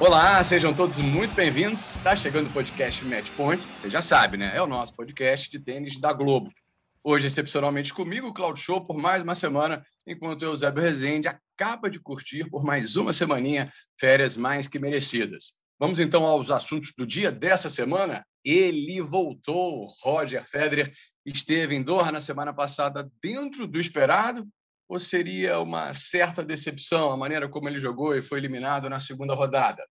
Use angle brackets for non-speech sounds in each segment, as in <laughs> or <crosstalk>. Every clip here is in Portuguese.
Olá, sejam todos muito bem-vindos. Está chegando o podcast Match Point. Você já sabe, né? É o nosso podcast de tênis da Globo. Hoje, excepcionalmente comigo, Claudio Show, por mais uma semana, enquanto eu, Zé Rezende, acaba de curtir por mais uma semaninha férias mais que merecidas. Vamos então aos assuntos do dia dessa semana. Ele voltou. Roger Federer esteve em Doha na semana passada dentro do esperado ou seria uma certa decepção a maneira como ele jogou e foi eliminado na segunda rodada?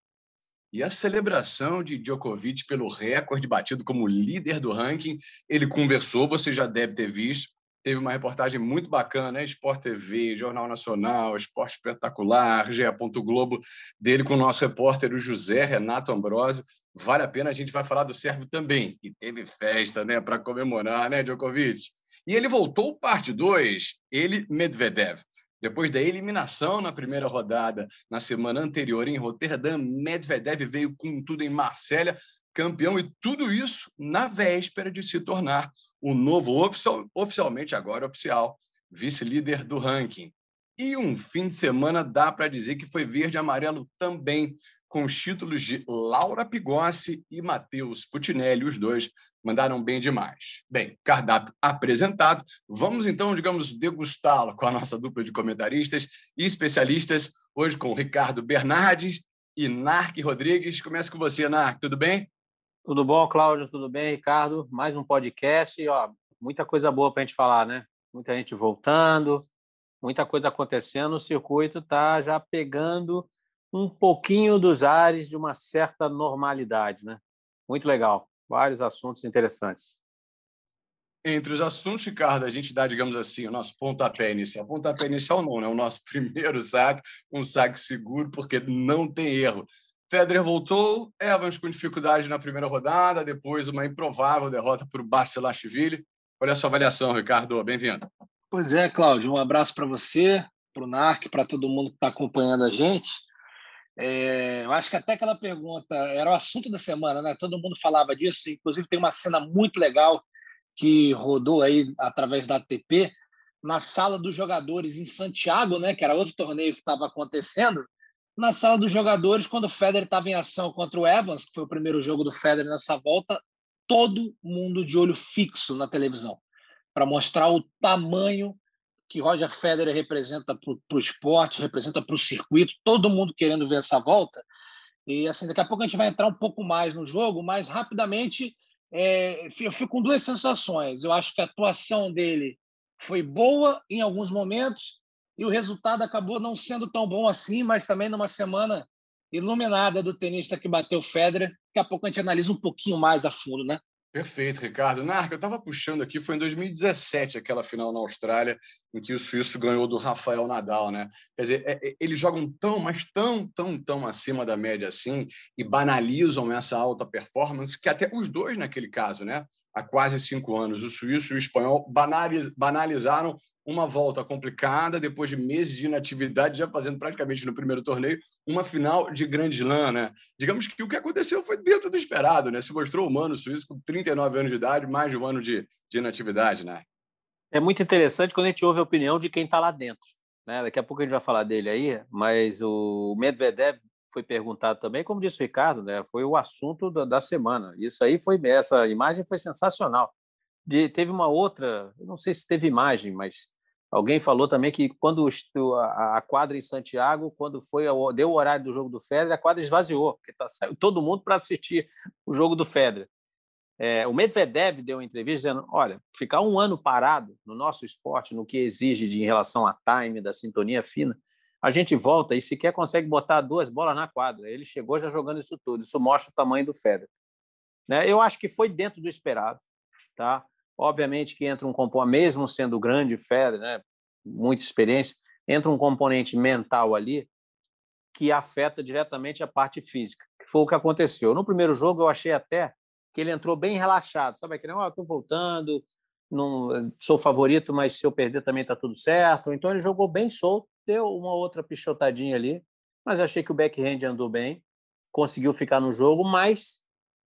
E a celebração de Djokovic pelo recorde batido como líder do ranking, ele conversou, você já deve ter visto. Teve uma reportagem muito bacana, né? Sport TV, Jornal Nacional, Esporte Espetacular, GE. Globo, dele com o nosso repórter, o José Renato Ambrosio. Vale a pena, a gente vai falar do servo também. E teve festa, né, para comemorar, né, Djokovic? E ele voltou parte 2, ele, Medvedev. Depois da eliminação na primeira rodada na semana anterior em Roterdã, Medvedev veio com tudo em Marsella, campeão, e tudo isso na véspera de se tornar o novo, oficial, oficialmente agora oficial, vice-líder do ranking. E um fim de semana dá para dizer que foi verde e amarelo também, com os títulos de Laura Pigossi e Matheus Putinelli, os dois mandaram bem demais. Bem, cardápio apresentado, vamos então, digamos, degustá-lo com a nossa dupla de comentaristas e especialistas, hoje com Ricardo Bernardes e Narc Rodrigues. Começa com você, Narc, tudo bem? Tudo bom, Cláudio? Tudo bem, Ricardo? Mais um podcast e ó, muita coisa boa para a gente falar, né? Muita gente voltando, muita coisa acontecendo, o circuito está já pegando um pouquinho dos ares de uma certa normalidade, né? Muito legal, vários assuntos interessantes. Entre os assuntos, Ricardo, a gente dá, digamos assim, o nosso pontapé inicial. Pontapé inicial não, né? O nosso <laughs> primeiro saque, um saque seguro, porque não tem erro. Federer voltou, Evans com dificuldade na primeira rodada, depois uma improvável derrota para o Basilashvili. Olha a sua avaliação, Ricardo. Bem-vindo. Pois é, Cláudio, um abraço para você, para o NARC, para todo mundo que está acompanhando a gente. É, eu acho que até aquela pergunta era o assunto da semana, né? Todo mundo falava disso. Inclusive, tem uma cena muito legal que rodou aí através da ATP na sala dos jogadores em Santiago, né? Que era outro torneio que estava acontecendo. Na sala dos jogadores, quando o Federer estava em ação contra o Evans, que foi o primeiro jogo do Federer nessa volta, todo mundo de olho fixo na televisão para mostrar o tamanho que Roger Federer representa para o esporte, representa para o circuito, todo mundo querendo ver essa volta. E assim, daqui a pouco a gente vai entrar um pouco mais no jogo, mas rapidamente é, eu fico com duas sensações. Eu acho que a atuação dele foi boa em alguns momentos e o resultado acabou não sendo tão bom assim, mas também numa semana iluminada do tenista que bateu Federer. Daqui a pouco a gente analisa um pouquinho mais a fundo, né? Perfeito, Ricardo. Narca, eu estava puxando aqui, foi em 2017 aquela final na Austrália, em que o suíço ganhou do Rafael Nadal, né? Quer dizer, é, é, eles jogam tão, mas tão, tão, tão acima da média assim, e banalizam essa alta performance, que até os dois naquele caso, né? Há quase cinco anos, o suíço e o espanhol banalizaram uma volta complicada, depois de meses de inatividade, já fazendo praticamente no primeiro torneio uma final de Grande Slam, né? Digamos que o que aconteceu foi dentro do esperado, né? Se mostrou humano o suíço com 39 anos de idade, mais de um ano de, de inatividade, né? É muito interessante quando a gente ouve a opinião de quem está lá dentro. Né? Daqui a pouco a gente vai falar dele aí, mas o Medvedev foi perguntado também, como disse o Ricardo, né? Foi o assunto da, da semana. Isso aí foi essa imagem foi sensacional. De, teve uma outra, não sei se teve imagem, mas Alguém falou também que quando a quadra em Santiago, quando foi deu o horário do jogo do Federer, a quadra esvaziou, porque tá, <laughs> saiu todo mundo para assistir o jogo do Federer. É, o Medvedev deu uma entrevista dizendo: olha, ficar um ano parado no nosso esporte, no que exige de em relação a time, da sintonia fina, a gente volta e sequer consegue botar duas bolas na quadra. Ele chegou já jogando isso tudo. Isso mostra o tamanho do Federer. Né? Eu acho que foi dentro do esperado, tá? Obviamente que entra um componente, mesmo sendo grande Federer, né, muita experiência, entra um componente mental ali que afeta diretamente a parte física, que foi o que aconteceu. No primeiro jogo, eu achei até que ele entrou bem relaxado, sabe aquele, ó, oh, estou voltando, não sou favorito, mas se eu perder também está tudo certo. Então ele jogou bem solto, deu uma outra pichotadinha ali, mas achei que o backhand andou bem, conseguiu ficar no jogo, mas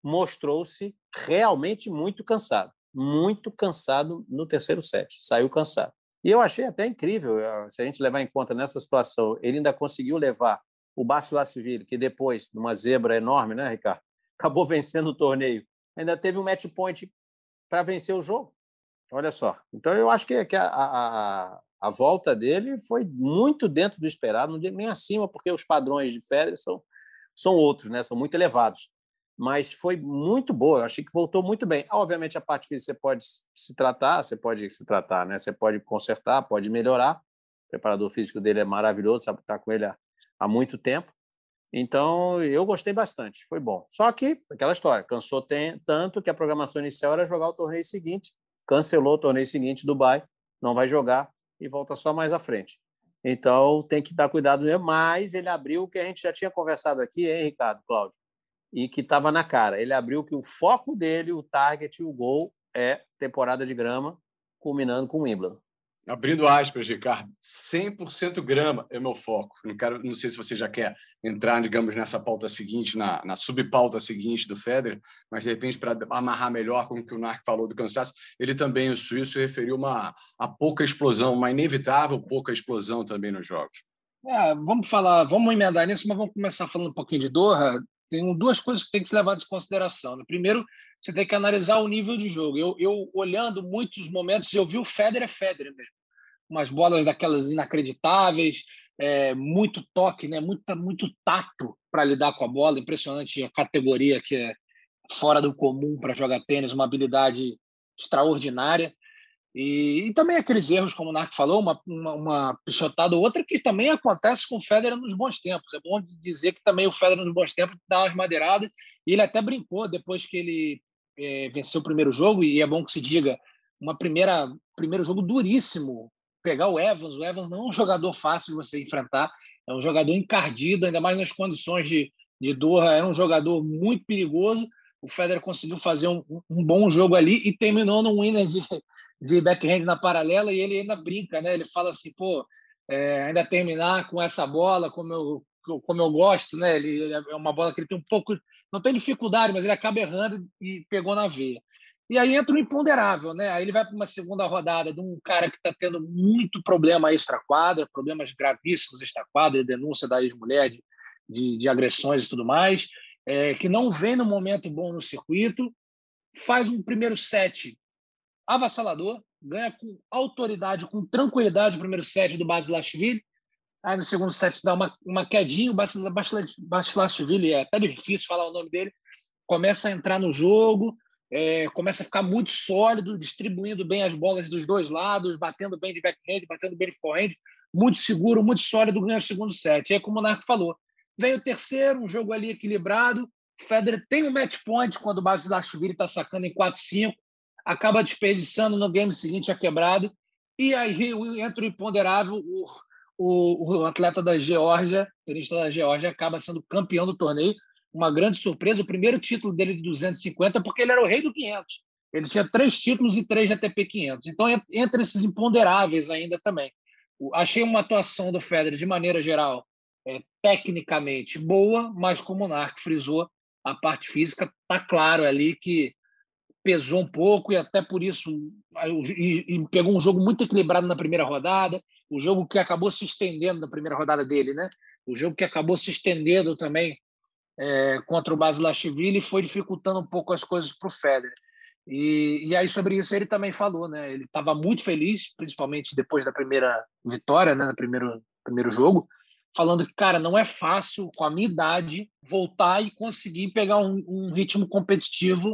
mostrou-se realmente muito cansado, muito cansado no terceiro set, saiu cansado. E eu achei até incrível, eh, se a gente levar em conta nessa situação, ele ainda conseguiu levar o Bacilasvili, que depois de uma zebra enorme, né, Ricardo, <laughs> acabou vencendo o torneio, ainda teve um match point para vencer o jogo. Olha só. Então eu acho que, a, a, a, volta dele foi muito dentro do esperado, não nem acima, porque os padrões de Federer são, são outros, né? são muito elevados. Mas foi muito boa, eu achei que voltou muito bem. Obviamente, a parte física você pode se tratar, você pode se tratar, né? Você pode consertar, pode melhorar. O preparador físico dele é maravilhoso, sabe estar com ele há, há muito tempo. Então, eu gostei bastante, foi bom. Só que, aquela história, cansou tem, tanto que a programação inicial era jogar o torneio seguinte, cancelou o torneio seguinte, Dubai, não vai jogar e volta só mais à frente. Então, tem que dar cuidado mesmo, mas ele abriu o que a gente já tinha conversado aqui, hein, Ricardo, Cláudio? E que estava na cara. Ele abriu que o foco dele, o target, o gol é temporada de grama, culminando com o Wimbledon. Abrindo aspas, Ricardo, 100% grama é meu foco. Não, quero, não sei se você já quer entrar, digamos, nessa pauta seguinte, na, na subpauta seguinte do Federer, mas de repente, para amarrar melhor com o que o Narc falou do cansaço, ele também, o suíço, referiu uma, a pouca explosão, uma inevitável pouca explosão também nos jogos. É, vamos falar, vamos emendar nisso, mas vamos começar falando um pouquinho de Doha. Tem duas coisas que tem que ser levadas em consideração. Né? Primeiro, você tem que analisar o nível de jogo. Eu, eu olhando muitos momentos, eu vi o Federer Federer mesmo. Umas bolas daquelas inacreditáveis, é, muito toque, né? muito, muito tato para lidar com a bola. Impressionante a categoria que é fora do comum para jogar tênis, uma habilidade extraordinária. E, e, também aqueles erros, como o Narco falou, uma, uma, uma pichotada ou outra, que também acontece com o Federer nos bons tempos. É bom dizer que também o Federer nos bons tempos dá umas madeiradas, e ele até brincou depois que ele é, venceu o primeiro jogo, e é bom que se diga, uma primeira primeiro jogo duríssimo. Pegar o Evans, o Evans não é um jogador fácil de você enfrentar, é um jogador encardido, ainda mais nas condições de, de Doha, é um jogador muito perigoso. O Federer conseguiu fazer um, um bom jogo ali e terminou num winner de, de backhand na paralela e ele ainda brinca, né? Ele fala assim, pô, é, ainda terminar com essa bola como eu, como eu gosto, né? Ele é uma bola que ele tem um pouco não tem dificuldade, mas ele acaba errando e pegou na veia. E aí entra o imponderável, né? Aí ele vai para uma segunda rodada de um cara que está tendo muito problema extra-quadra, problemas gravíssimos extra-quadra, denúncia da ex-mulher de, de, de, agressões e tudo mais, é, que não vem no momento bom no circuito, faz um primeiro set avassalador, ganha com autoridade, com tranquilidade o primeiro set do Basilashvili, Aí no segundo set dá uma, uma quedinha, o Basilashvili, é até difícil falar o nome dele, começa a entrar no jogo, é, começa a ficar muito sólido, distribuindo bem as bolas dos dois lados, batendo bem de backhand, batendo bem de forehand, muito seguro, muito sólido, ganha o segundo set. E aí, como o Narco falou, vem o terceiro, um jogo ali equilibrado, Federer tem um match point quando o Basilashvili está sacando em 4-5, acaba desperdiçando no game seguinte a quebrado, e aí entra o imponderável, o o, o atleta da Geórgia, tenista da Geórgia, acaba sendo campeão do torneio. Uma grande surpresa, o primeiro título dele de 250, porque ele era o rei do 500. Ele tinha três títulos e três ATP 500. Então, entre esses imponderáveis ainda também. Achei uma atuação do Federer, de maneira geral, é, tecnicamente boa, mas como o Narc frisou, a parte física está claro ali que pesou um pouco e até por isso e, e pegou um jogo muito equilibrado na primeira rodada, o jogo que acabou se estendendo na primeira rodada dele, né? O jogo que acabou se estendendo também é, contra o Basilashvili foi dificultando um pouco as coisas para o Federer. E, e aí sobre isso ele também falou, né? Ele estava muito feliz, principalmente depois da primeira vitória, né? No primeiro primeiro jogo, falando que cara não é fácil com a minha idade voltar e conseguir pegar um, um ritmo competitivo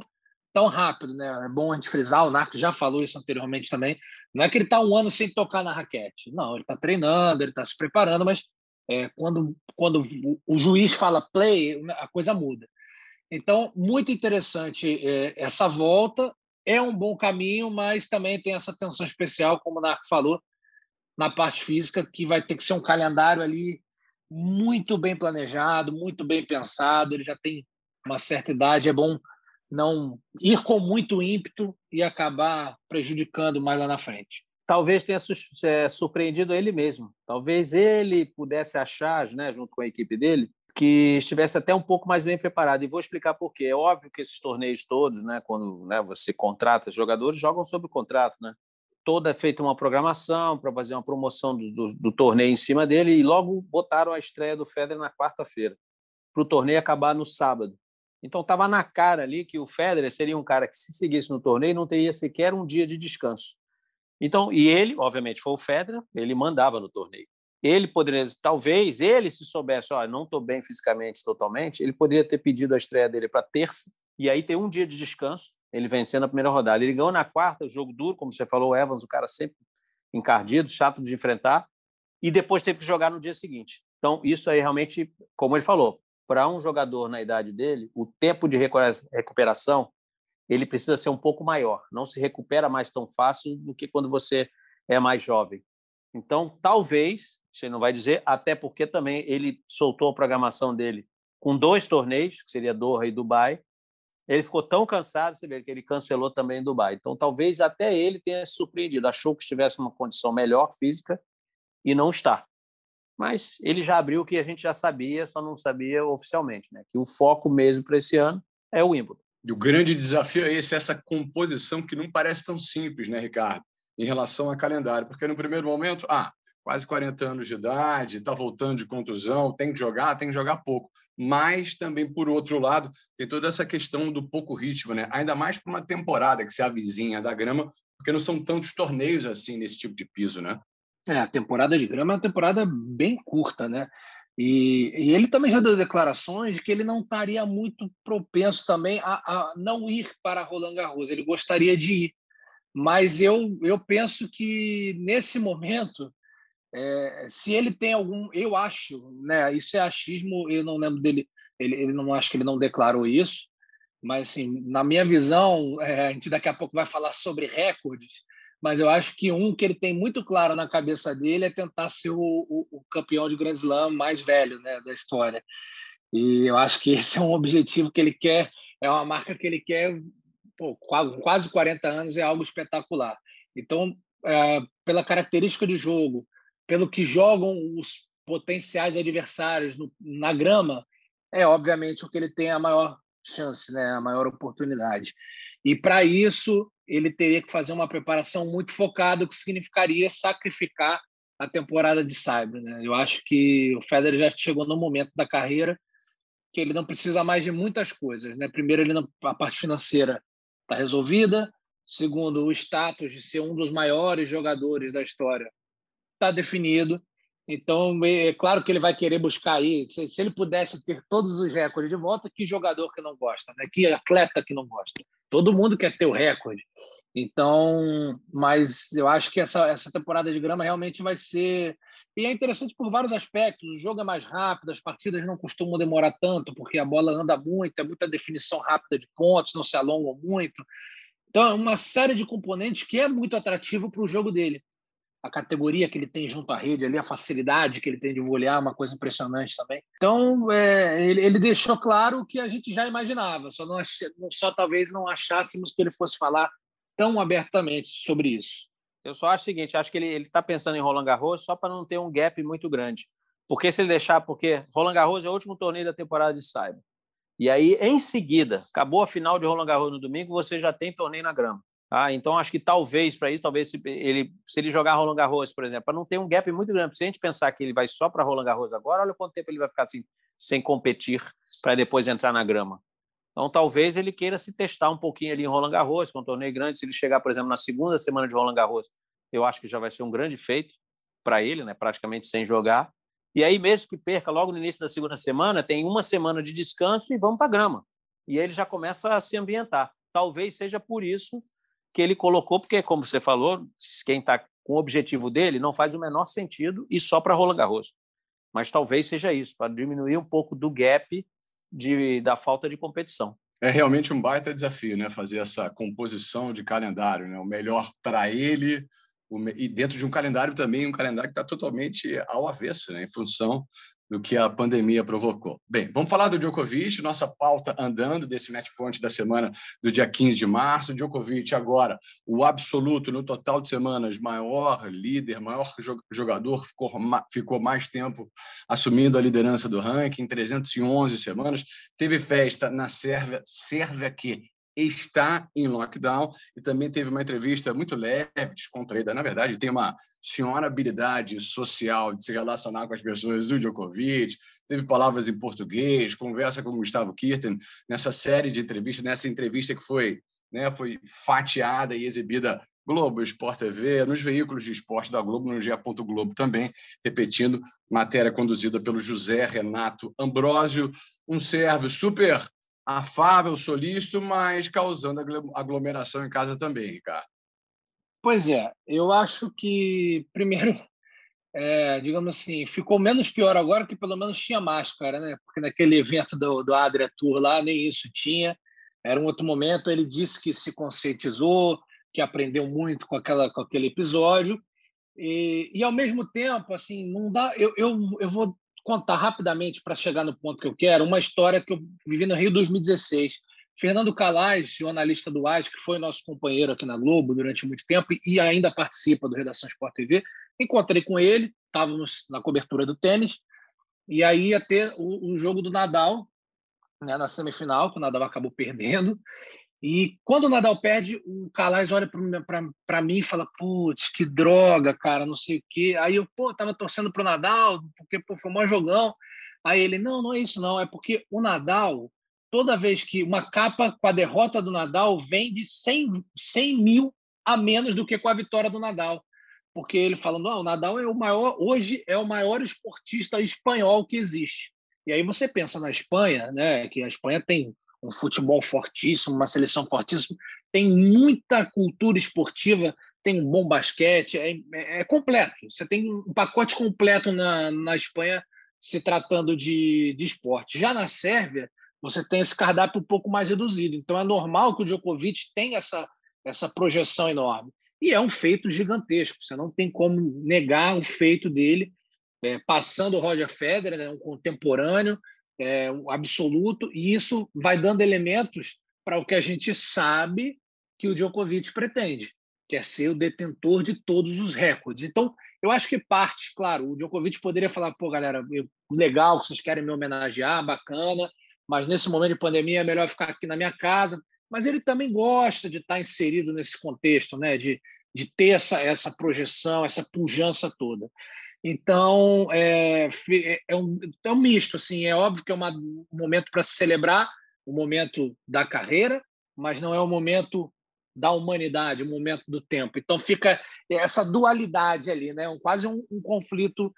tão rápido, né? É bom a gente frisar, o Narco já falou isso anteriormente também. Não é que ele está um ano sem tocar na raquete. Não, ele está treinando, ele está se preparando, mas é, quando, quando o juiz fala play, a coisa muda. Então, muito interessante é, essa volta. É um bom caminho, mas também tem essa tensão especial, como o Narco falou, na parte física, que vai ter que ser um calendário ali muito bem planejado, muito bem pensado. Ele já tem uma certa idade, é bom não ir com muito ímpeto e acabar prejudicando mais lá na frente. Talvez tenha é, surpreendido ele mesmo. Talvez ele pudesse achar, né, junto com a equipe dele, que estivesse até um pouco mais bem preparado. E vou explicar por quê. É óbvio que esses torneios todos, né, quando né, você contrata jogadores, jogam sob contrato, né? Toda é feita uma programação para fazer uma promoção do, do, do, torneio em cima dele e logo botaram a estreia do Federer na quarta-feira, para o torneio acabar no sábado. Então estava na cara ali que o Federer seria um cara que se seguisse no torneio não teria sequer um dia de descanso. Então, e ele, obviamente, foi o Federer, ele mandava no torneio. Ele poderia, talvez, ele se soubesse, ó, não estou bem fisicamente totalmente, ele poderia ter pedido a estreia dele para terça e aí ter um dia de descanso, ele vencendo a primeira rodada. Ele ganhou na quarta, jogo duro, como você falou, o Evans, o cara sempre encardido, chato de enfrentar, e depois teve que jogar no dia seguinte. Então, isso aí realmente, como ele falou, para um jogador na idade dele, o tempo de recuperação ele precisa ser um pouco maior. Não se recupera mais tão fácil do que quando você é mais jovem. Então, talvez, você não vai dizer, até porque também ele soltou a programação dele com dois torneios, que seria Doha e Dubai. Ele ficou tão cansado, você vê que ele cancelou também Dubai. Então, talvez até ele tenha surpreendido, achou que estivesse uma condição melhor física e não está. Mas ele já abriu o que a gente já sabia, só não sabia oficialmente, né? Que o foco mesmo para esse ano é o Wimbledon. E o grande desafio é esse, essa composição que não parece tão simples, né, Ricardo? Em relação a calendário, porque no primeiro momento, ah, quase 40 anos de idade, está voltando de contusão, tem que jogar, tem que jogar pouco. Mas também, por outro lado, tem toda essa questão do pouco ritmo, né? Ainda mais para uma temporada que se avizinha da grama, porque não são tantos torneios assim nesse tipo de piso, né? É, a temporada de grama é uma temporada bem curta, né? E, e, ele também já deu declarações de que ele não estaria muito propenso também a, a, não ir para Roland Garros. Ele gostaria de ir, mas eu, eu penso que nesse momento, é, se ele tem algum, eu acho, né? Isso é achismo. Eu não lembro dele. Ele, ele não acho que ele não declarou isso, mas assim, na minha visão, é, a gente daqui a pouco vai falar sobre recordes mas eu acho que um que ele tem muito claro na cabeça dele é tentar ser o, o, o campeão de Grand Slam mais velho né, da história. E eu acho que <laughs> esse é um objetivo que ele quer, é uma marca que ele quer, pô, quase 40 anos, é algo espetacular. Então, é, pela característica de jogo, pelo que jogam os potenciais adversários no, na grama, é obviamente o que ele tem a maior chance, né, a maior oportunidade. E para isso, ele teria que fazer uma preparação muito focada, o que significaria sacrificar a temporada de Cyber. Né? Eu acho que o Federer já chegou no momento da carreira que ele não precisa mais de muitas coisas. Né? Primeiro, ele não, a parte financeira está resolvida. Segundo, o status de ser um dos maiores jogadores da história está definido. Então, é, claro que ele vai querer buscar aí. Se, se, ele pudesse ter todos os recordes de volta, que jogador que não gosta, né? Que atleta que não gosta. Todo mundo quer ter o recorde. Então, mas eu acho que essa, essa temporada de grama realmente vai ser. E é interessante por vários aspectos. O jogo é mais rápido, as partidas não costumam demorar tanto, porque a bola anda muito, é muita definição rápida de pontos, não se alongam muito. Então, é uma série de componentes que é muito atrativo para o jogo dele. A categoria que ele tem junto à rede ali, a facilidade que ele tem de volear, uma coisa impressionante também. Então, é, ele, ele, deixou claro o que a gente já imaginava, só, não ach... só talvez não achássemos que ele fosse falar tão abertamente sobre isso. Eu só acho o seguinte, acho que ele está pensando em Roland Garros só para não ter um gap muito grande. Porque se ele deixar, porque Roland Garros é o último torneio da temporada de Cyber. E aí, em seguida, acabou a final de Roland Garros no domingo, você já tem torneio na grama. Ah, então acho que talvez para isso, talvez se ele, se ele jogar Roland Garros, por exemplo, para não ter um gap muito grande, se a gente pensar que ele vai só para Roland Garros agora, olha quanto tempo ele vai ficar assim, sem competir para depois entrar na grama. Então, talvez ele queira se testar um pouquinho ali em Roland Garros, com um torneio grande. Se ele chegar, por exemplo, na segunda semana de Roland Garros, eu acho que já vai ser um grande feito para ele, né? praticamente sem jogar. E aí, mesmo que perca logo no início da segunda semana, tem uma semana de descanso e vamos para a grama. E aí ele já começa a se ambientar. Talvez seja por isso que ele colocou, porque, como você falou, quem está com o objetivo dele não faz o menor sentido e só para Roland Garros. Mas talvez seja isso, para diminuir um pouco do gap de, da falta de competição. É realmente um baita desafio, né? Fazer essa composição de calendário, né? O melhor para ele e dentro de um calendário também um calendário que está totalmente ao avesso, né? Em função do que a pandemia provocou. Bem, vamos falar do Djokovic, nossa pauta andando desse match point da semana do dia 15 de março. Djokovic agora, o absoluto no total de semanas, maior líder, maior jogador, ficou, ficou mais tempo assumindo a liderança do ranking, 311 semanas. Teve festa na Sérvia, Sérvia que está em lockdown e também teve uma entrevista muito leve, descontraída. Na verdade, tem uma senhora habilidade social de se relacionar com as pessoas, o Djokovic, teve palavras em português, conversa com o Gustavo Kirten nessa série de entrevistas, nessa entrevista que foi, né, foi fatiada e exibida Globo, Sport TV, nos veículos de esporte da Globo, no GE. Globo também, repetindo, matéria conduzida pelo José Renato Ambrosio, um sérvio super afável, solícito, mas causando aglomeração em casa também, Ricardo. Pois é, eu acho que, primeiro, <laughs> é, digamos assim, ficou menos pior agora que pelo menos tinha máscara, né? Porque naquele evento do, do Adria Tour lá, nem isso tinha. Era um outro momento. Ele disse que se conscientizou, que aprendeu muito com, aquela, com aquele episódio. E, e ao mesmo tempo, assim, não dá. Eu, eu, eu vou contar rapidamente para chegar no ponto que eu quero uma história que eu vivi no Rio 2016. Fernando Calais, jornalista do AIS, que foi nosso companheiro aqui na Globo durante muito tempo e ainda participa do Redação Sport TV, encontrei com ele, estávamos na cobertura do tênis, e aí ia ter o, o jogo do Nadal né, na semifinal, que o Nadal acabou perdendo, e quando o Nadal perde, o Calais olha para mim e fala: Putz, que droga, cara, não sei o quê. Aí eu, pô, tava torcendo pro Nadal, porque pô, foi um jogão. Aí ele: Não, não é isso, não. É porque o Nadal, toda vez que uma capa com a derrota do Nadal vende 100, 100 mil a menos do que com a vitória do Nadal. Porque ele falando: ah, o Nadal é o maior, hoje é o maior esportista espanhol que existe. E aí você pensa na Espanha, né, que a Espanha tem um futebol fortíssimo, uma seleção fortíssima, tem muita cultura esportiva, tem um bom basquete, é, é, é completo. Você tem um pacote completo na, na Espanha se tratando de, de esporte. Já na Sérvia, você tem esse cardápio um pouco mais reduzido. Então é normal que o Djokovic tenha essa, essa projeção enorme. E é um feito gigantesco. Você não tem como negar o feito dele, é, passando o Roger Federer, né, um contemporâneo, é, absoluto, e isso vai dando elementos para o que a gente sabe que o Djokovic pretende, que é ser o detentor de todos os recordes. Então, eu acho que parte, claro, o Djokovic poderia falar, pô, galera, legal que vocês querem me homenagear, bacana, mas nesse momento de pandemia é melhor ficar aqui na minha casa. Mas ele também gosta de estar inserido nesse contexto, né? de, de ter essa, essa projeção, essa pujança toda. Então, é, é, é, um, é um misto. Assim, é óbvio que é uma, um momento para se celebrar, o um momento da carreira, mas não é o um momento da humanidade, o um momento do tempo. Então, fica essa dualidade ali, né? quase um, um conflito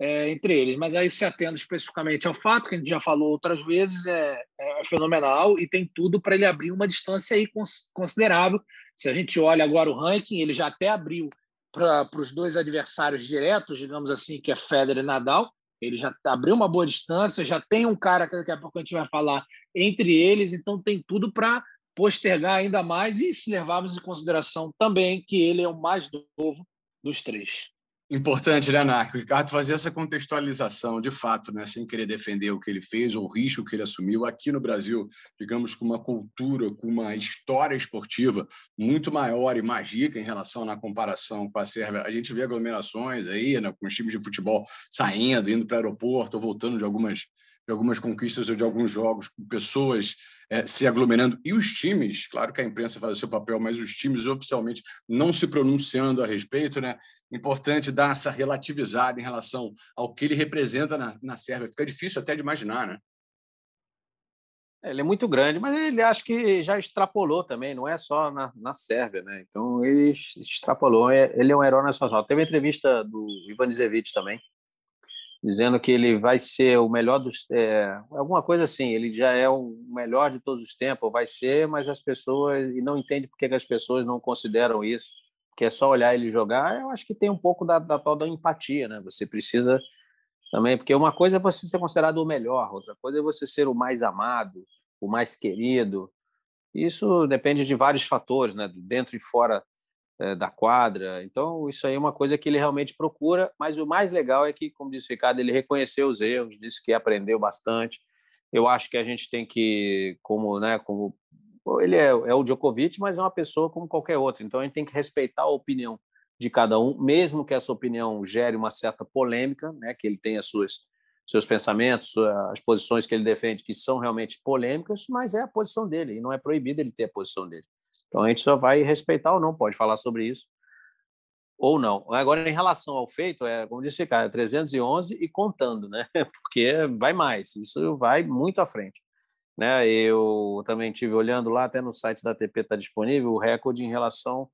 é, entre eles. Mas aí, se atendo especificamente ao fato, que a gente já falou outras vezes, é, é fenomenal e tem tudo para ele abrir uma distância aí considerável. Se a gente olha agora o ranking, ele já até abriu para os dois adversários diretos, digamos assim, que é Federer e Nadal. Ele já abriu uma boa distância, já tem um cara que daqui a pouco a gente vai falar entre eles, então tem tudo para postergar ainda mais e se levarmos em consideração também que ele é o mais novo dos três. Importante, né, Narco? O Ricardo fazer essa contextualização, de fato, né, sem querer defender o que ele fez ou o risco que ele assumiu. Aqui no Brasil, digamos, com uma cultura, com uma história esportiva muito maior e mágica em relação na comparação com a Sérvia. A gente vê aglomerações aí, né, com os times de futebol saindo, indo para o aeroporto, ou voltando de algumas de algumas conquistas ou de alguns jogos, com pessoas é, se aglomerando, e os times, claro que a imprensa faz o seu papel, mas os times oficialmente não se pronunciando a respeito, né? Importante dar essa relativizada em relação ao que ele representa na, na Sérvia. Fica difícil até de imaginar, né? É, ele é muito grande, mas ele acho que já extrapolou também, não é só na, na Sérvia, né? Então ele extrapolou, é, ele é um herói nacional. Teve entrevista do Ivan Zevich também, dizendo que ele vai ser o melhor dos. É, alguma coisa assim, ele já é o melhor de todos os tempos, vai ser, mas as pessoas. E não entende por que as pessoas não consideram isso, que é só olhar ele jogar. Eu acho que tem um pouco da, da tal da empatia, né? Você precisa também, porque uma coisa é você ser considerado o melhor, outra coisa é você ser o mais amado, o mais querido. Isso depende de vários fatores, né? Dentro e fora é, da quadra. Então, isso aí é uma coisa que ele realmente procura, mas o mais legal é que, como disse o Ricardo, ele reconheceu os erros, disse que aprendeu bastante. Eu acho que a gente tem que, como, né, como ele é, é o Djokovic, mas é uma pessoa como qualquer outra, então a gente tem que respeitar a opinião de cada um, mesmo que essa opinião gere uma certa polêmica, né, que ele tenha suas seus pensamentos, as posições que ele defende que são realmente polêmicas, mas é a posição dele e não é proibido ele ter a posição dele. Então a gente só vai respeitar ou não, pode falar sobre isso ou não. Agora, em relação ao feito, é, como disse o Ricardo, é 311 e contando, né? <laughs> Porque vai mais, isso vai muito à frente. Né? Eu também tive olhando lá, até no site da ATP está disponível o recorde em relação.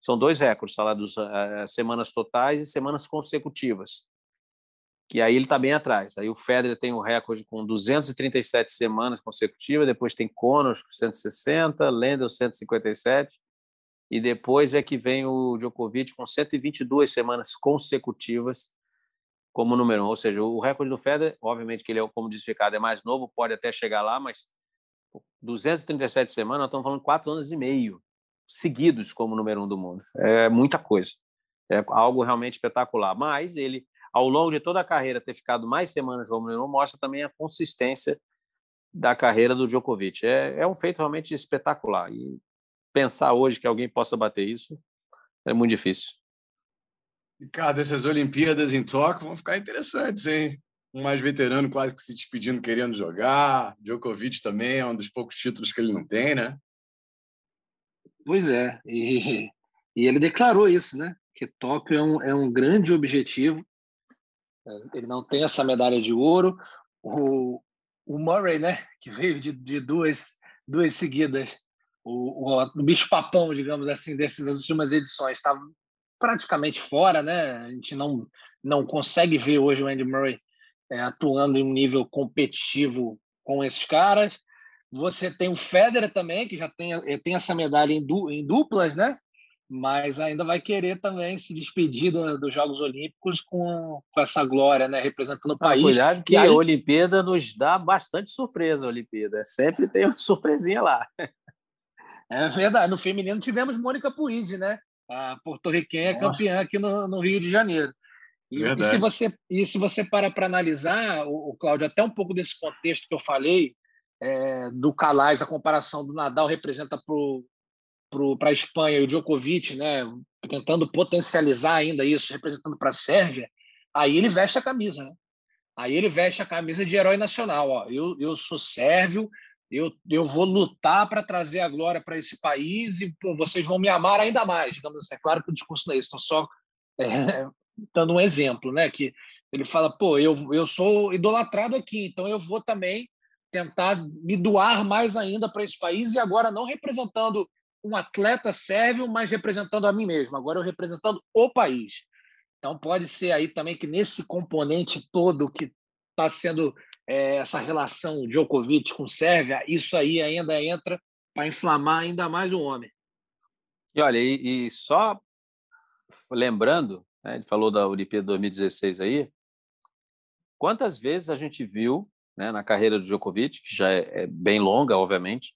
São dois recordes, tá dos uh, semanas totais e semanas consecutivas. Que aí ele está bem atrás. Aí o Federer tem o recorde com 237 semanas consecutivas, depois tem Connors com 160, Lendl 157, e depois é que vem o Djokovic com 122 semanas consecutivas como número um. Ou seja, o recorde do Federer, obviamente que ele, é, como disse Ricardo, é mais novo, pode até chegar lá, mas 237 semanas, nós estamos falando quatro anos e meio seguidos como número um do mundo. É muita coisa. É algo realmente espetacular. Mas ele, ao longo de toda a carreira, ter ficado mais semanas número um mostra também a consistência da carreira do Djokovic. É, é um feito realmente espetacular. E pensar hoje que alguém possa bater isso é muito difícil. Ricardo, essas Olimpíadas em Tóquio vão ficar interessantes, hein? Um mais veterano quase que se despedindo, querendo jogar. Djokovic também é um dos poucos títulos que ele não tem, né? Pois é. E, <laughs> e ele declarou isso, né? Que Tóquio é um, é um grande objetivo. Ele não tem essa medalha de ouro. O, o Murray, né? Que veio de, de duas, duas seguidas. O, o, o bicho-papão, digamos assim, dessas últimas edições, estava praticamente fora, né? A gente não, não consegue ver hoje o Andy Murray é, atuando em um nível competitivo com esses caras. Você tem o Federer também, que já tem, é, tem essa medalha em, du, em duplas, né? Mas ainda vai querer também se despedir do, dos Jogos Olímpicos com, com essa glória, né? Representando o ah, país. cuidado que aí... a Olimpíada nos dá bastante surpresa, a Olimpíada. Sempre tem uma <laughs> surpresinha lá. É verdade. No feminino tivemos Mônica Puig, né? a porto-riquenha é campeã aqui no, no, Rio de Janeiro. E, e, se você e se você para para analisar, o, o Cláudio, até um pouco desse contexto que eu falei é, do Calais, a comparação do Nadal representa para a Espanha e o Djokovic, né, tentando potencializar ainda isso, representando para a Sérvia, aí ele veste a camisa, né? Aí ele veste a camisa de herói nacional. Ó. Eu, eu sou sérvio, eu, eu vou lutar para trazer a glória para esse país e pô, vocês vão me amar ainda mais, digamos assim. É claro que o discurso não é isso, estou só é, <laughs> dando um exemplo, né? Que ele fala, pô, eu, eu sou idolatrado aqui, então eu vou também tentar me doar mais ainda para esse país e agora não representando um atleta sérvio, mas representando a mim mesmo, agora eu representando o país. Então pode ser aí também que nesse componente todo que está sendo é, essa relação Djokovic com Sérvia, isso aí ainda entra para inflamar ainda mais o homem. E olha, e, e só lembrando, né, ele falou da Olimpíada 2016 aí, quantas vezes a gente viu né, na carreira do Djokovic, que já é, é bem longa, obviamente,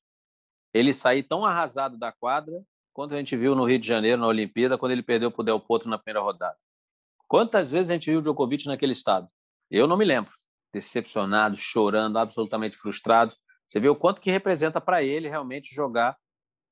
ele sair tão arrasado da quadra quanto a gente viu no Rio de Janeiro, na Olimpíada, quando ele perdeu para o Del Potro na primeira rodada. Quantas vezes a gente viu o Djokovic naquele estado? Eu não me lembro decepcionado, chorando, absolutamente frustrado. Você vê o quanto que representa para ele realmente jogar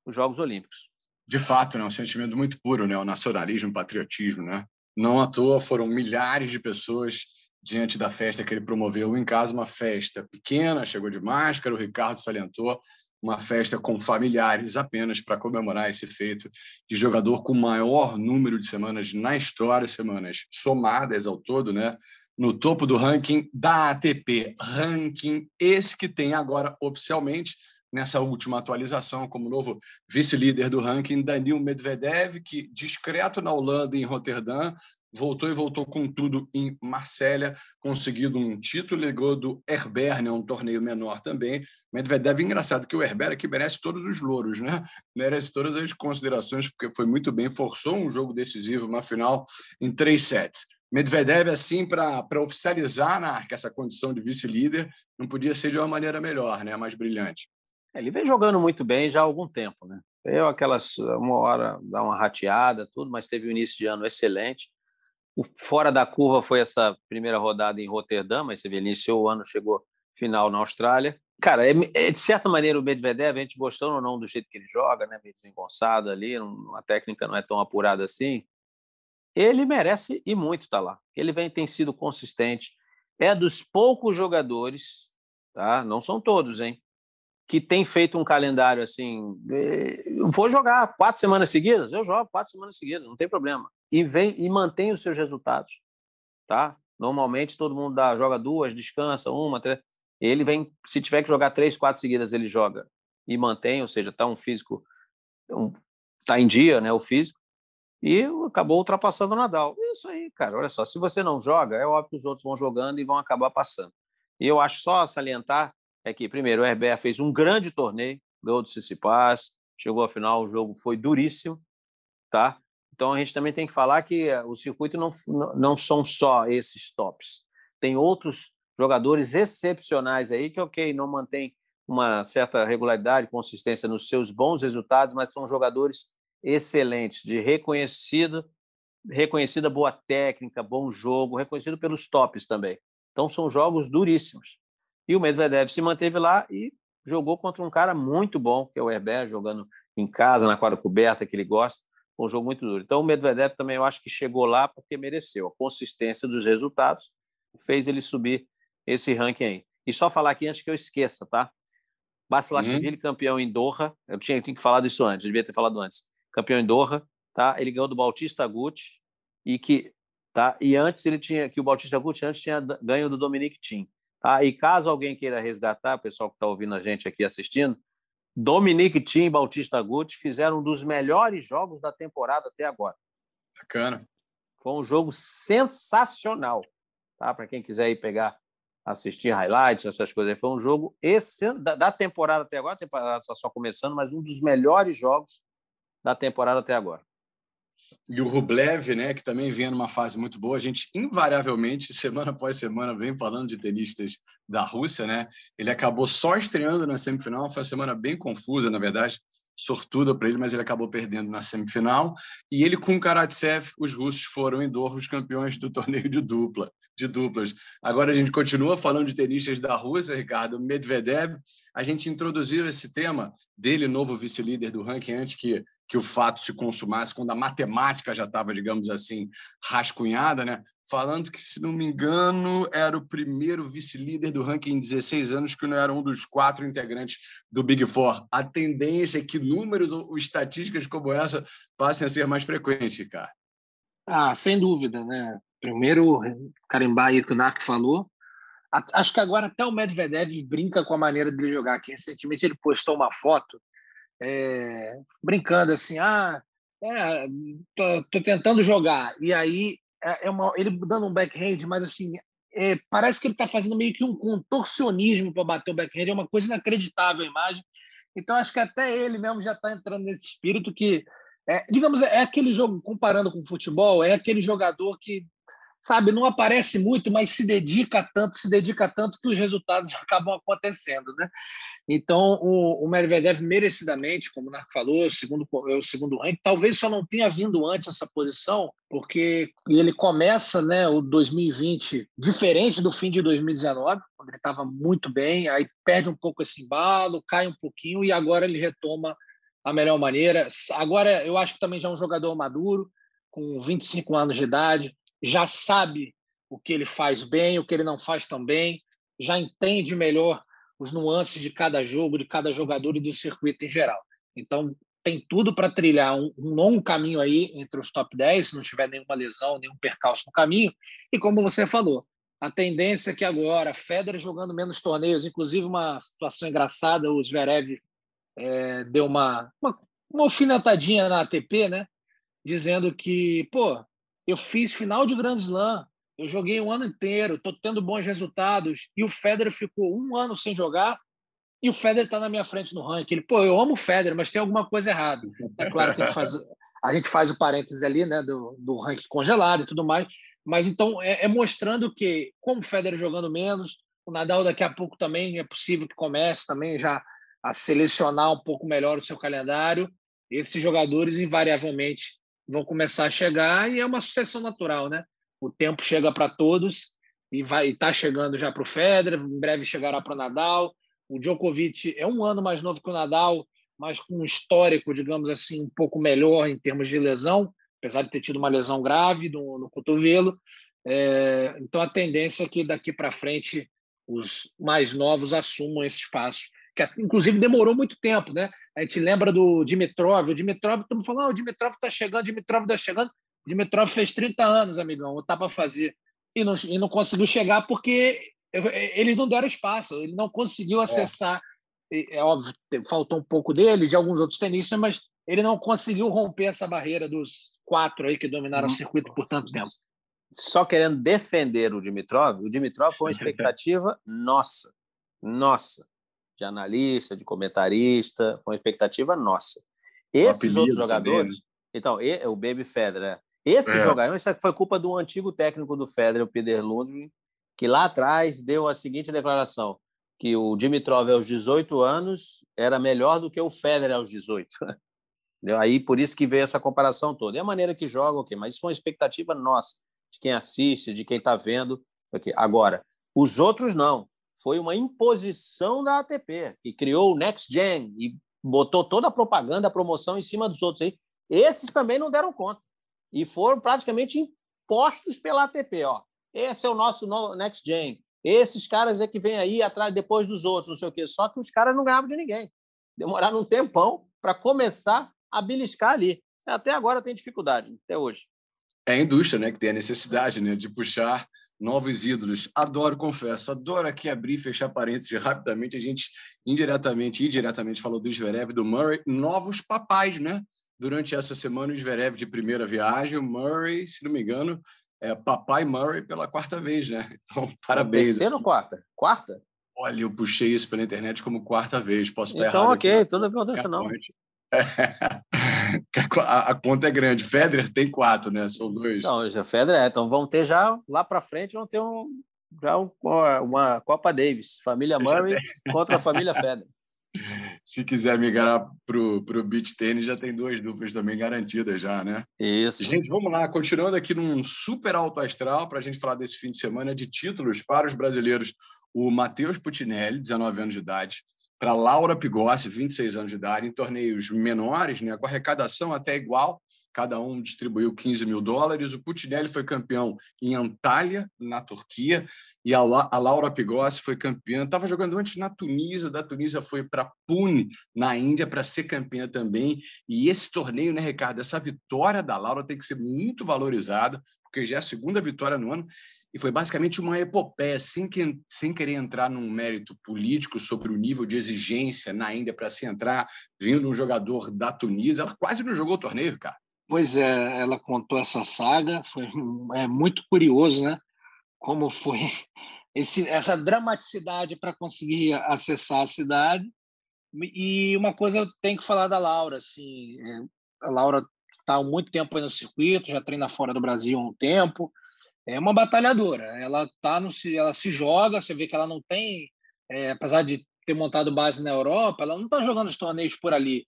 os Jogos Olímpicos. De fato, né, um sentimento muito puro, né, o nacionalismo, o patriotismo, né? Não à toa foram milhares de pessoas diante da festa que ele promoveu em casa, uma festa pequena, chegou de máscara, o Ricardo salientou, uma festa com familiares apenas para comemorar esse feito de jogador com maior número de semanas na história, semanas somadas ao todo, né? no topo do ranking da ATP. Ranking esse que tem agora oficialmente, nessa última atualização, como novo vice-líder do ranking, Danil Medvedev, que discreto na Holanda em Roterdã, voltou e voltou com tudo em Marsella, conseguido um título, ligou do Herbert, né, um torneio menor também. Medvedev, engraçado que o Herbert aqui merece todos os louros, né? Merece todas as considerações, porque foi muito bem, forçou um jogo decisivo, uma final em três sets. Medvedev, assim, para oficializar na essa condição de vice-líder, não podia ser de uma maneira melhor, né? mais brilhante. É, ele vem jogando muito bem já há algum tempo. Né? Eu aquelas uma hora dá uma rateada, tudo, mas teve um início de ano excelente. O fora da curva foi essa primeira rodada em Roterdã, mas você vê, iniciou o ano, chegou final na Austrália. Cara, é, é, de certa maneira o Medvedev, a gente gostando ou não do jeito que ele joga, né, meio desengonçado ali, uma técnica não é tão apurada assim, ele merece e muito tá lá. Ele vem tem sido consistente, é dos poucos jogadores, tá? Não são todos, hein? Que tem feito um calendário assim. Eh, vou jogar quatro semanas seguidas, eu jogo quatro semanas seguidas, não tem problema. E vem e mantém os seus resultados, tá? Normalmente todo mundo dá, joga duas, descansa uma, três. Ele vem, se tiver que jogar três, quatro seguidas, ele joga e mantém, ou seja, tá um físico, um, tá em dia, né? O físico e acabou ultrapassando o Nadal. Isso aí, cara, olha só, se você não joga, é óbvio que os outros vão jogando e vão acabar passando. E eu acho só salientar é que, primeiro, o Herbert fez um grande torneio, ganhou do Tsitsipas, chegou à final, o jogo foi duríssimo, tá? Então a gente também tem que falar que eh, o circuito não, não são só esses tops. Tem outros jogadores excepcionais aí que, ok, não mantém uma certa regularidade, consistência nos seus bons resultados, mas são jogadores excelentes, de reconhecido, reconhecida boa técnica, bom jogo, reconhecido pelos tops também. Então são jogos duríssimos. E o Medvedev se manteve lá e jogou contra um cara muito bom, que é o Herbert, jogando em casa, na quadra coberta, que ele gosta. um jogo muito duro. Então o Medvedev também eu acho que chegou lá porque mereceu. A consistência dos resultados fez ele subir esse ranking aí. E só falar aqui antes que eu esqueça, tá? Basilashvili uhum. campeão em Doha. Eu tinha, eu tinha que falar disso antes, devia ter falado antes campeão em Doha, tá? Ele ganhou do Bautista Agut e que tá? E antes ele tinha que o Bautista Agut antes tinha ganho do Dominic Thiem, tá? E caso alguém queira resgatar, o pessoal que está ouvindo a gente aqui assistindo, Dominic Thiem e Bautista Agut fizeram um dos melhores jogos da temporada até agora. Bacana. Foi um jogo sensacional, tá? Para quem quiser ir pegar assistir highlights, essas coisas. Foi um jogo esse, da, temporada até agora, a temporada está só começando, mas um dos melhores jogos da temporada até agora. E o Rublev, né, que também vem numa fase muito boa, a gente invariavelmente, <laughs> semana após semana, vem falando de tenistas da Rússia, né? Ele acabou só estreando na semifinal, foi uma semana bem confusa, na verdade, sortuda para ele, mas ele acabou perdendo na semifinal. E ele com Karatsev, os russos foram em Doha os campeões do <laughs> torneio de dupla, de duplas. Agora a gente continua falando de tenistas da Rússia, Ricardo Medvedev. A gente introduziu esse tema dele, novo vice-líder do ranking, antes que que o fato se consumasse, quando a matemática já estava, digamos assim, rascunhada, né? Falando que, se não me engano, era o primeiro vice-líder do ranking em 16 anos que não era um dos quatro integrantes do Big Four. A tendência é que números ou estatísticas como essa passem a ser mais frequentes, cara. Ah, sem dúvida, né? Primeiro, carimbar aí que o Narc falou. Acho que agora até o Medvedev brinca com a maneira de jogar. Que recentemente ele postou uma foto é, brincando assim, ah, é, tô, tô, tentando jogar. E aí é, é uma, ele dando um backhand, mas assim, é, parece que ele está fazendo meio que um contorcionismo para bater o backhand, é uma coisa inacreditável a imagem. Então acho que até ele mesmo já está entrando nesse espírito que, é, digamos, é aquele jogo, comparando com o futebol, é aquele jogador que sabe, não aparece muito, mas se dedica tanto, se dedica tanto que os resultados <laughs> acabam acontecendo, né? Então, o, o Medvedev merecidamente, como o Narco falou, segundo, o segundo ranking, talvez só não tenha vindo antes essa posição, porque ele começa, né, o 2020 diferente do fim de 2019, quando ele estava muito bem, aí perde um pouco esse embalo, cai um pouquinho e agora ele retoma a melhor maneira. Agora, eu acho que também já é um jogador maduro, com 25 anos de idade, já sabe o que ele faz bem, o que ele não faz tão bem, já entende melhor os nuances de cada jogo, de cada jogador e do circuito em geral. Então, tem tudo para trilhar um, um, longo caminho aí entre os top 10, se não tiver nenhuma lesão, nenhum percalço no caminho. E como você falou, a tendência é que agora, Federer jogando menos torneios, inclusive uma situação engraçada, o Zverev é, deu uma, uma, uma alfinetadinha na ATP, né? Dizendo que, pô, eu fiz final de Grand Slam, eu joguei um ano inteiro, estou tendo bons resultados, e o Federer ficou um ano sem jogar, e o Federer está na minha frente no ranking. Ele, pô, eu amo o Federer, mas tem alguma coisa errada. É claro que a gente faz, a gente faz o parêntese ali, né, do, do ranking congelado e tudo mais, mas então é, é mostrando que, como o Federer jogando menos, o Nadal daqui a pouco também é possível que comece também já a selecionar um pouco melhor o seu calendário, esses jogadores invariavelmente vão começar a chegar e é uma sucessão natural, né? O tempo chega para todos e vai está chegando já para o Federer, em breve chegará para o Nadal. O Djokovic é um ano mais novo que o Nadal, mas com um histórico, digamos assim, um pouco melhor em termos de lesão, apesar de ter tido uma lesão grave no, no cotovelo. É, então a tendência é que daqui para frente os mais novos assumam esse espaço, que inclusive demorou muito tempo, né? A gente lembra do Dimitrov, o Dimitrov, estamos falando, oh, o Dimitrov está chegando, o Dimitrov está chegando. O Dimitrov fez 30 anos, amigão, ou está para fazer e não, e não conseguiu chegar porque eles não deram espaço, ele não conseguiu é. acessar. É, é óbvio, faltou um pouco dele, de alguns outros tenistas, mas ele não conseguiu romper essa barreira dos quatro aí que dominaram o circuito por tanto tempo. Só querendo defender o Dimitrov, o Dimitrov foi uma <laughs> expectativa nossa, nossa, de analista, de comentarista, foi uma expectativa nossa. Esses outros jogadores, também. então, o Baby Federer, né? Esse é. jogador, isso foi culpa do antigo técnico do Federer, o Peter Lundgren, que lá atrás deu a seguinte declaração, que o Dimitrov aos 18 anos era melhor do que o Federer aos 18. <laughs> Aí por isso que veio essa comparação toda. E a maneira que joga, ok, mas isso foi uma expectativa nossa, de quem assiste, de quem está vendo. Okay. Agora, os outros não. Foi uma imposição da ATP, que criou o Next Gen e botou toda a propaganda, a promoção em cima dos outros aí. Esses também não deram conta e foram praticamente impostos pela ATP. Ó. Esse é o nosso Next Gen. Esses caras é que vêm aí atrás depois dos outros, não sei o quê. Só que os caras não ganhavam de ninguém. Demoraram um tempão para começar a beliscar ali. Até agora tem dificuldade, até hoje. É a indústria né, que tem a necessidade né, de puxar novos ídolos. Adoro, confesso, adoro aqui abrir e fechar parênteses rapidamente. A gente indiretamente e diretamente falou do Zverev do Murray, novos papais, né? durante essa semana o Zverev de primeira viagem, o Murray, se não me engano, é papai Murray pela quarta vez, né? <laughs> Então, parabéns. Terceira ou quarta? Quarta? Olha, eu puxei isso pela internet como quarta vez. Posso estar então, errado. Então, ok, tudo bem, deixa não. <laughs> <laughs> a, a, conta é grande. Federer tem quatro, né? São dois. Então, já Federer, é. Então vão ter já lá para frente, vão ter um, já um, uma Copa Davis, família Murray <laughs> contra a família Federer. Se quiser migrar para o beach tênis, já tem duas duplas também garantidas já, né? Isso. Gente, vamos lá. Continuando aqui num super alto astral para a gente falar desse fim de semana de títulos para os brasileiros. O Matheus Putinelli, 19 anos de idade, para Laura Pigossi, 26 anos de idade, em torneios menores, né, com arrecadação até igual, cada um distribuiu 15 mil dólares. O Putinelli foi campeão em Antalya, na Turquia, e a, La a Laura Pigossi foi campeã. Estava jogando antes na Tunísia, da Tunísia foi para Pune, na Índia, para ser campeã também. E esse torneio, né, Ricardo? Essa vitória da Laura tem que ser muito valorizada, porque já é a segunda vitória no ano. E foi basicamente uma epopeia, sem, que, sem querer entrar num mérito político sobre o nível de exigência na Índia para se entrar, vindo um jogador da Tunísia. Ela quase não jogou o torneio, cara. Pois é, ela contou essa saga, foi é muito curioso, né? Como foi <laughs> esse, essa dramaticidade para conseguir acessar a cidade. E uma coisa eu tenho que falar da Laura, assim, é, a Laura está há muito tempo no circuito, já treina fora do Brasil há um tempo, é uma batalhadora. Ela tá no, ela se joga, você vê que ela não tem, é, apesar de ter montado base na Europa, ela não está jogando os torneios por ali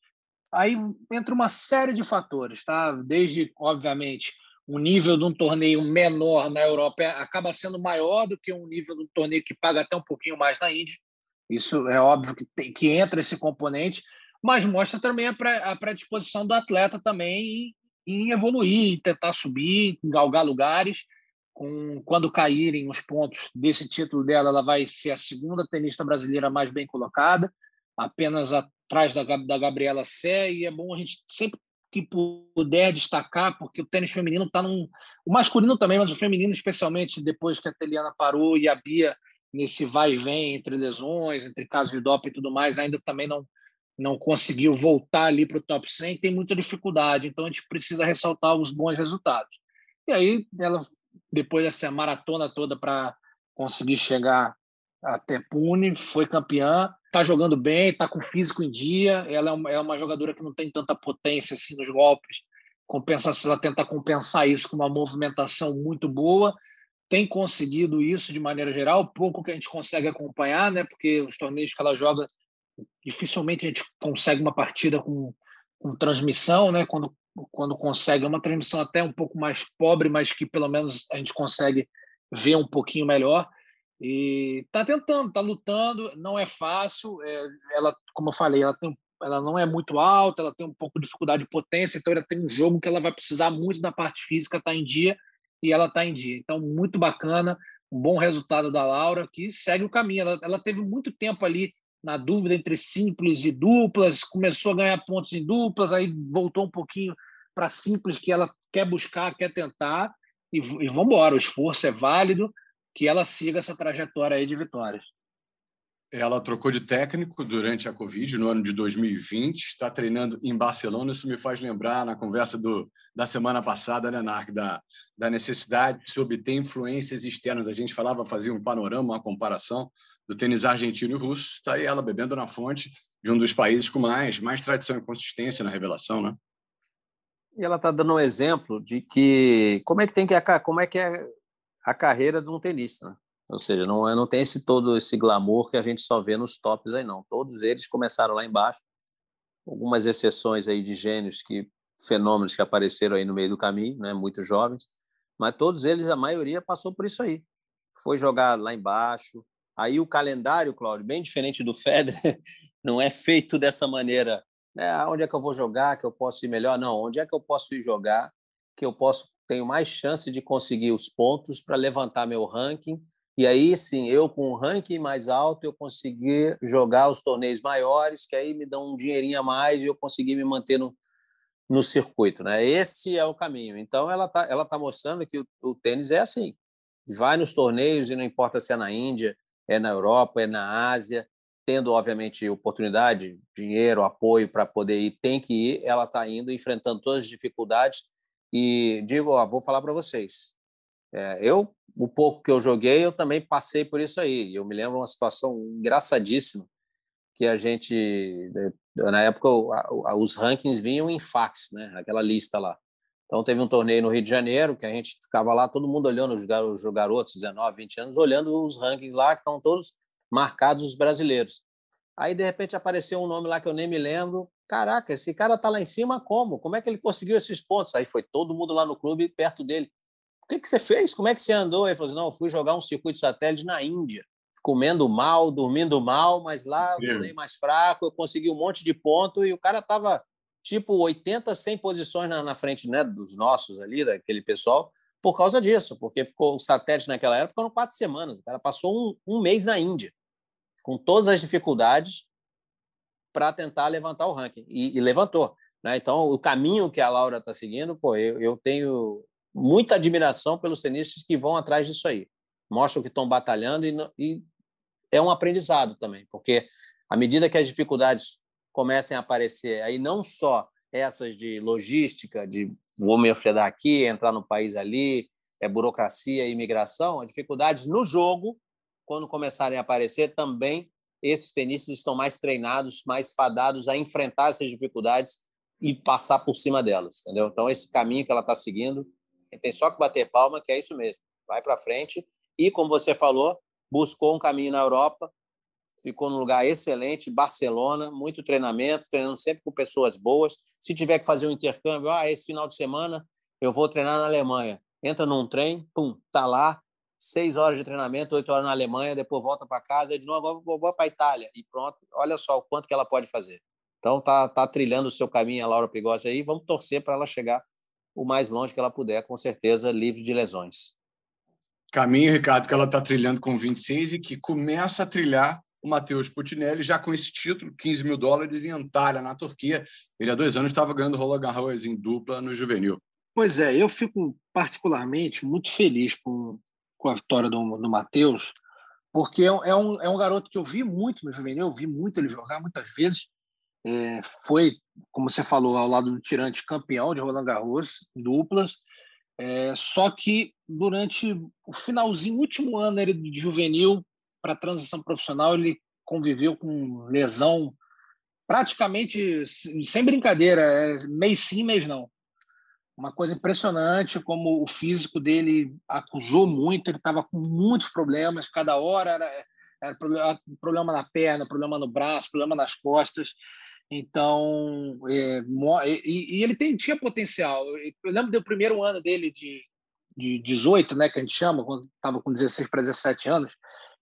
aí entra uma série de fatores, tá? Desde, obviamente, o nível de um torneio menor na Europa acaba sendo maior do que um nível de um torneio que paga até um pouquinho mais na Índia. Isso é óbvio que, tem, que entra esse componente, mas mostra também a, pré, a predisposição do atleta também em, em evoluir, em tentar subir, em galgar lugares. Com, quando caírem os pontos desse título dela, ela vai ser a segunda tenista brasileira mais bem colocada, apenas atrás da, da Gabriela Sé, e é bom a gente sempre que puder destacar, porque o tênis feminino está num. O masculino também, mas o feminino, especialmente depois que a Teliana parou e a Bia, nesse vai e vem entre lesões, entre casos de doping e tudo mais, ainda também não, não conseguiu voltar ali para o top 100, tem muita dificuldade. Então a gente precisa ressaltar os bons resultados. E aí, ela, depois dessa maratona toda para conseguir chegar até Pune, foi campeã está jogando bem, está com físico em dia. Ela é uma, é uma, jogadora que não tem tanta potência assim nos golpes. Compensa, ela tenta compensar isso com uma movimentação muito boa. Tem conseguido isso de maneira geral. Pouco que a gente consegue acompanhar, né? Porque os torneios que ela joga, dificilmente a gente consegue uma partida com, com transmissão, né? Quando, quando consegue, uma transmissão até um pouco mais pobre, mas que pelo menos a gente consegue ver um pouquinho melhor. E está tentando, está lutando, não é fácil. É, ela, como eu falei, ela, tem, ela não é muito alta, ela tem um pouco de dificuldade de potência, então ela tem um jogo que ela vai precisar muito da parte física tá em dia e ela está em dia. Então, muito bacana, um bom resultado da Laura, que segue o caminho. Ela, ela teve muito tempo ali na dúvida entre simples e duplas, começou a ganhar pontos em duplas, aí voltou um pouquinho para simples, que ela quer buscar, quer tentar, e, e vamos embora. O esforço é válido, que ela siga essa trajetória aí de vitórias. Ela trocou de técnico durante a Covid, no ano de 2020, está treinando em Barcelona. Isso me faz lembrar, na conversa do, da semana passada, né, Narc, da, da necessidade de se obter influências externas. A gente falava, fazia um panorama, uma comparação do tênis argentino e russo. Está aí ela bebendo na fonte de um dos países com mais, mais tradição e consistência na revelação, né? E ela está dando um exemplo de que como é que tem que como é que é a carreira de um tenista, né? Ou seja, não, não tem esse todo esse glamour que a gente só vê nos tops aí, não. Todos eles começaram lá embaixo. Algumas exceções aí de gênios que fenômenos que apareceram aí no meio do caminho, né, muito jovens, mas todos eles, a maioria passou por isso aí. Foi jogar lá embaixo. Aí o calendário, Cláudio, bem diferente do Federer, <laughs> não é feito dessa maneira. Né? Onde é que eu vou jogar que eu posso ir melhor? Não, onde é que eu posso ir jogar que eu posso tenho mais chance de conseguir os pontos para levantar meu ranking e aí, sim, eu com um ranking mais alto, eu consegui jogar os torneios maiores, que aí me dão um dinheirinho a mais e eu consegui me manter no, no circuito. Né? Esse é o caminho. Então, ela está ela tá mostrando que o, o tênis é assim. Vai nos torneios e não importa se é na Índia, é na Europa, é na Ásia, tendo, obviamente, oportunidade, dinheiro, apoio para poder ir, tem que ir, ela está indo, enfrentando todas as dificuldades. E digo, ó, vou falar para vocês, é, eu, o pouco que eu joguei, eu também passei por isso aí. Eu me lembro uma situação engraçadíssima que a gente, na época, os rankings vinham em fax, né? Aquela lista lá. Então teve um torneio no Rio de Janeiro que a gente ficava lá, todo mundo olhando os garotos, 19, 20 anos, olhando os rankings lá que estão todos marcados os brasileiros. Aí de repente apareceu um nome lá que eu nem me lembro. Caraca, esse cara tá lá em cima como? Como é que ele conseguiu esses pontos? Aí foi todo mundo lá no clube perto dele o que, que você fez? Como é que você andou? Ele falou assim, não, eu fui jogar um circuito de satélite na Índia, comendo mal, dormindo mal, mas lá eu andei mais fraco, eu consegui um monte de ponto e o cara estava tipo 80, 100 posições na, na, frente né, dos nossos ali, daquele pessoal, por causa disso, porque ficou o satélite naquela época foram quatro semanas, o cara passou um, um mês na Índia, com todas as dificuldades para tentar levantar o ranking, e, e levantou. Né? Então, o caminho que a Laura está seguindo, pô, eu, eu tenho muita admiração pelos tenistas que vão atrás disso aí. Mostram que estão batalhando e, e é um aprendizado também, porque à medida que as dificuldades comecem a aparecer, aí não só essas de logística, de vou me hospedar aqui, entrar no país ali, é burocracia, imigração, as dificuldades no jogo, quando começarem a aparecer, também esses tenistas estão mais treinados, mais fadados a enfrentar essas dificuldades e passar por cima delas, entendeu? Então esse caminho que ela está seguindo tem só que bater palma, que é isso mesmo. Vai para frente. E, como você falou, buscou um caminho na Europa, ficou num lugar excelente, Barcelona, muito treinamento, treinando sempre com pessoas boas. Se tiver que fazer um intercâmbio, ah, esse final de semana eu vou treinar na Alemanha. Entra num trem, pum, tá lá, seis horas de treinamento, oito horas na Alemanha, depois volta para casa, de novo vou, vou para a Itália e pronto. Olha só o quanto que ela pode fazer. Então tá, tá trilhando o seu caminho a Laura Pigossi aí, vamos torcer para ela chegar o mais longe que ela puder, com certeza livre de lesões. Caminho, Ricardo, que ela está trilhando com 26 e que começa a trilhar o Matheus Putinelli já com esse título, 15 mil dólares em Antalya, na Turquia. Ele há dois anos estava ganhando Roland Garros em dupla no juvenil. Pois é, eu fico particularmente muito feliz com, com a vitória do, do Matheus, porque é, é um, é um garoto que eu vi muito no juvenil, eu vi muito ele jogar muitas vezes, é, foi, como você falou, ao lado do Tirante, campeão de Roland Garros, duplas. É, só que durante o finalzinho, último ano ele, de juvenil para transição profissional, ele conviveu com lesão praticamente sem brincadeira, é mês sim, mês não. Uma coisa impressionante como o físico dele acusou muito, ele estava com muitos problemas, cada hora era, era problema, problema na perna, problema no braço, problema nas costas. Então, é, e, e, ele tem, tinha potencial. Eu lembro do primeiro ano dele de, de 18, né, que a gente chama, quando estava com 16 para 17 anos.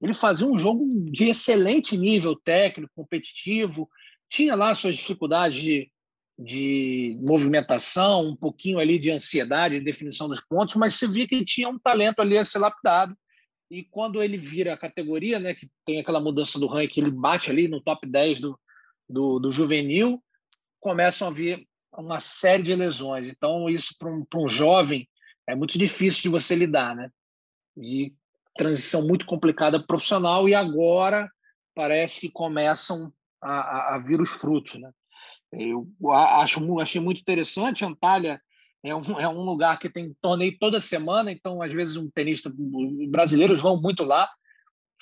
Ele fazia um jogo de excelente nível técnico, competitivo, tinha lá suas dificuldades de, de movimentação, um pouquinho ali de ansiedade, de definição dos pontos, mas você via que ele tinha um talento ali a ser lapidado. E quando ele vira a categoria, né, que tem aquela mudança do ranking, ele bate ali no top 10 do, do, do juvenil, começam a vir uma série de lesões. Então, isso para um, um jovem é muito difícil de você lidar, né? E transição muito complicada profissional, e agora parece que começam a, a, a vir os frutos, né? Eu acho, achei muito interessante. Antalya é um, é um lugar que tem torneio toda semana, então, às vezes, um tenista, brasileiros vão muito lá,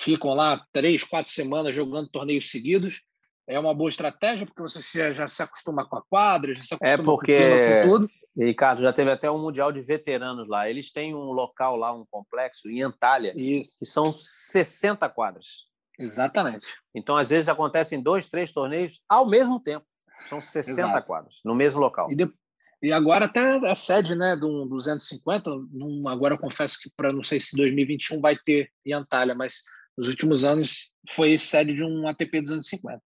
ficam lá três, quatro semanas jogando torneios seguidos é uma boa estratégia, porque você já se acostuma com a quadra, já se é acostuma é porque, com tudo. Ricardo, já teve até um Mundial de Veteranos lá. Eles têm um local lá, um complexo, em Antália, Isso. que são 60 quadras. Exatamente. Então, às vezes, acontecem dois, três torneios ao mesmo tempo. São 60 Exato. quadras, no mesmo local. E, de... e, agora até a sede né, do 250, num... agora eu confesso que para não sei se 2021 vai ter em Antália, mas nos últimos anos foi sede de um ATP 250.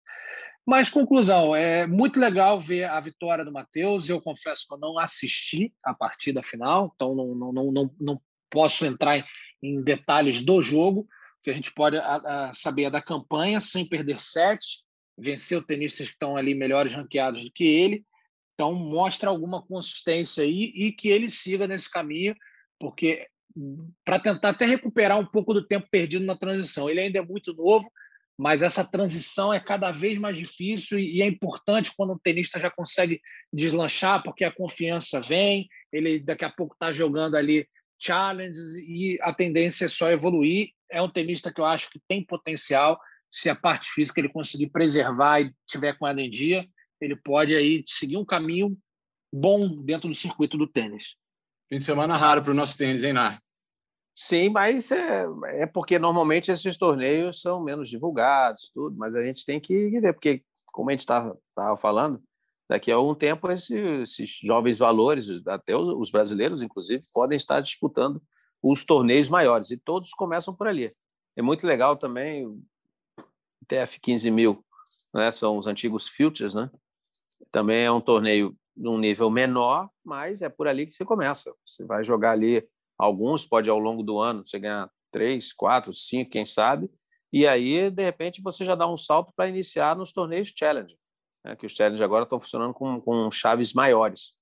Mas, conclusão, é muito legal ver a vitória do Matheus. Eu confesso que eu não assisti a partida final, então não, não, não, não, não posso entrar em, detalhes do jogo, que a gente pode a, a saber da campanha, sem perder sete, venceu tenistas que estão ali melhores ranqueados do que ele. Então, mostra alguma consistência aí e que ele siga nesse caminho, porque para tentar até recuperar um pouco do tempo perdido na transição. Ele ainda é muito novo, mas essa transição é cada vez mais difícil e é importante quando o tenista já consegue deslanchar, porque a confiança vem, ele daqui a pouco está jogando ali challenges e a tendência é só evoluir. É um tenista que eu acho que tem potencial, se a parte física ele conseguir preservar e tiver com ela em dia, ele pode aí seguir um caminho bom dentro do circuito do tênis. Fim de semana raro para o nosso tênis, hein, Nar? Sim, mas é, é porque normalmente esses torneios são menos divulgados, tudo, mas a gente tem que ver, porque, como a gente estava falando, daqui a um tempo esses, esses jovens valores, até os, os, brasileiros, inclusive, podem estar disputando os torneios maiores, e todos começam por ali. É muito legal também o TF 15 mil, né, são os antigos Futures, né? também é um torneio num nível menor, mas é por ali que você começa. Você vai jogar ali Alguns pode ao longo do ano você ganhar três, quatro, cinco, quem sabe. E aí, de repente, você já dá um salto para iniciar nos torneios Challenge, né? que os Challenge agora estão funcionando com, com chaves maiores.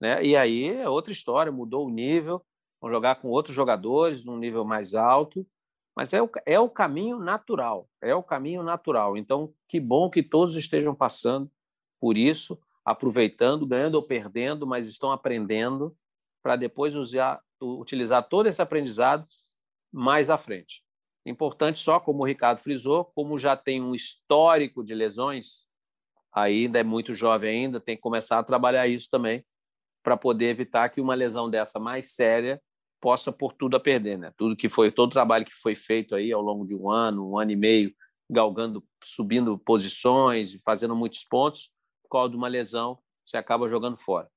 Né? E aí é outra história, mudou o nível, vão jogar com outros jogadores num nível mais alto, mas é o, é o caminho natural, é o caminho natural. Então, que bom que todos estejam passando por isso, aproveitando, ganhando ou perdendo, mas estão aprendendo para depois usar, utilizar todo esse aprendizado mais à frente. Importante só, como o Ricardo frisou, como já tem um histórico de lesões, ainda é muito jovem ainda, tem que começar a trabalhar isso também para poder evitar que uma lesão dessa mais séria possa por tudo a perder, né? Tudo que foi, todo o trabalho que foi feito aí ao longo de um ano, um ano e meio, galgando, subindo posições, fazendo muitos pontos, por causa de uma lesão, você acaba jogando fora.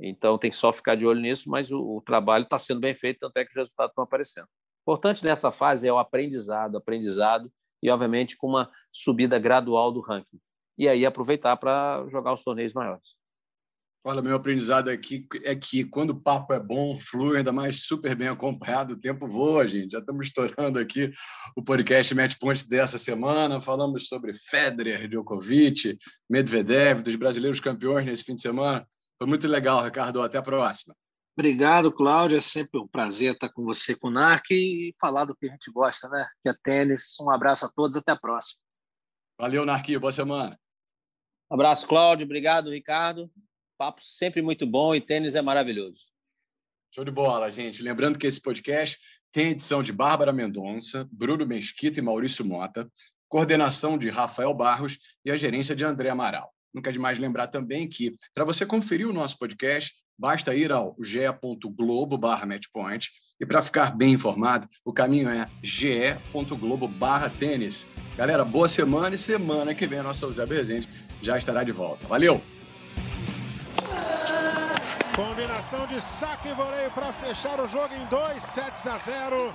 Então tem que só ficar de olho nisso, mas o, o trabalho está sendo bem feito, tanto é que os resultados estão aparecendo. Importante nessa fase é o aprendizado, aprendizado e, obviamente, com uma subida gradual do ranking. E aí aproveitar para jogar os torneios maiores. Olha, meu aprendizado aqui é que quando o papo é bom, flui, ainda mais super bem acompanhado, o tempo voa, gente. Já estamos estourando aqui o podcast Match Point dessa semana. Falamos sobre Federer, Djokovic, Medvedev, dos brasileiros campeões nesse fim de semana. Foi muito legal, Ricardo. Até a próxima. Obrigado, Cláudio. É sempre um prazer estar com você, com o NARC, e falar do que a gente gosta, né? Que é tênis. Um abraço a todos. Até a próxima. Valeu, Narquinho. Boa semana. abraço, Cláudio. Obrigado, Ricardo. Papo sempre muito bom e tênis é maravilhoso. Show de bola, gente. Lembrando que esse podcast tem edição de Bárbara Mendonça, Bruno Mesquita e Maurício Mota, coordenação de Rafael Barros e a gerência de André Amaral. Nunca é demais lembrar também que, para você conferir o nosso podcast, basta ir ao ge.globo barra matchpoint e para ficar bem informado, o caminho é ge.globo barra tênis. Galera, boa semana e semana que vem a nossa Eusébio Rezende já estará de volta. Valeu! Combinação de saque e voleio para fechar o jogo em 2 sets a 0.